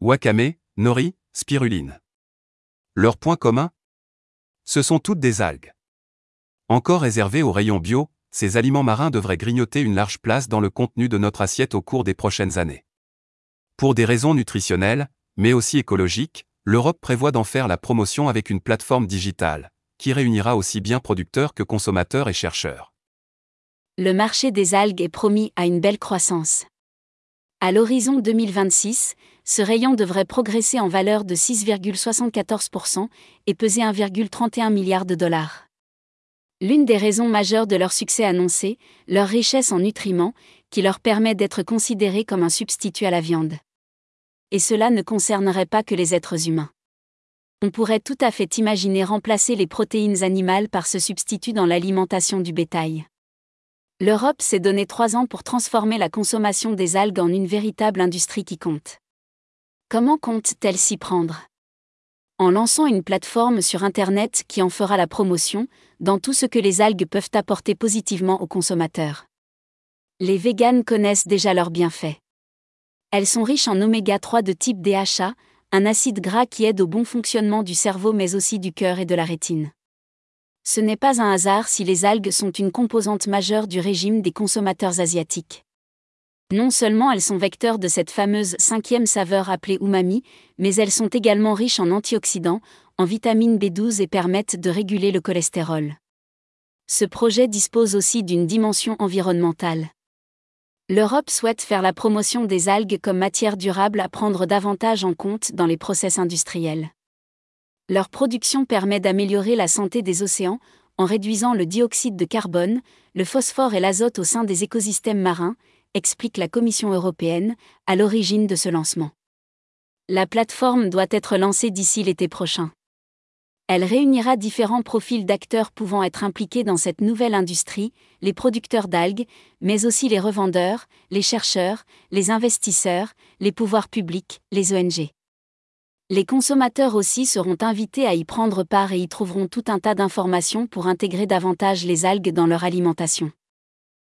wakame, nori, spiruline. Leur point commun Ce sont toutes des algues. Encore réservés aux rayons bio, ces aliments marins devraient grignoter une large place dans le contenu de notre assiette au cours des prochaines années. Pour des raisons nutritionnelles, mais aussi écologiques, l'Europe prévoit d'en faire la promotion avec une plateforme digitale, qui réunira aussi bien producteurs que consommateurs et chercheurs. Le marché des algues est promis à une belle croissance. À l'horizon 2026, ce rayon devrait progresser en valeur de 6,74% et peser 1,31 milliard de dollars. L'une des raisons majeures de leur succès annoncé, leur richesse en nutriments, qui leur permet d'être considérés comme un substitut à la viande. Et cela ne concernerait pas que les êtres humains. On pourrait tout à fait imaginer remplacer les protéines animales par ce substitut dans l'alimentation du bétail. L'Europe s'est donné trois ans pour transformer la consommation des algues en une véritable industrie qui compte. Comment compte-t-elle s'y prendre? En lançant une plateforme sur Internet qui en fera la promotion, dans tout ce que les algues peuvent apporter positivement aux consommateurs. Les véganes connaissent déjà leurs bienfaits. Elles sont riches en oméga 3 de type DHA, un acide gras qui aide au bon fonctionnement du cerveau mais aussi du cœur et de la rétine. Ce n'est pas un hasard si les algues sont une composante majeure du régime des consommateurs asiatiques. Non seulement elles sont vecteurs de cette fameuse cinquième saveur appelée umami, mais elles sont également riches en antioxydants, en vitamine B12 et permettent de réguler le cholestérol. Ce projet dispose aussi d'une dimension environnementale. L'Europe souhaite faire la promotion des algues comme matière durable à prendre davantage en compte dans les process industriels. Leur production permet d'améliorer la santé des océans en réduisant le dioxyde de carbone, le phosphore et l'azote au sein des écosystèmes marins, explique la Commission européenne, à l'origine de ce lancement. La plateforme doit être lancée d'ici l'été prochain. Elle réunira différents profils d'acteurs pouvant être impliqués dans cette nouvelle industrie, les producteurs d'algues, mais aussi les revendeurs, les chercheurs, les investisseurs, les pouvoirs publics, les ONG. Les consommateurs aussi seront invités à y prendre part et y trouveront tout un tas d'informations pour intégrer davantage les algues dans leur alimentation.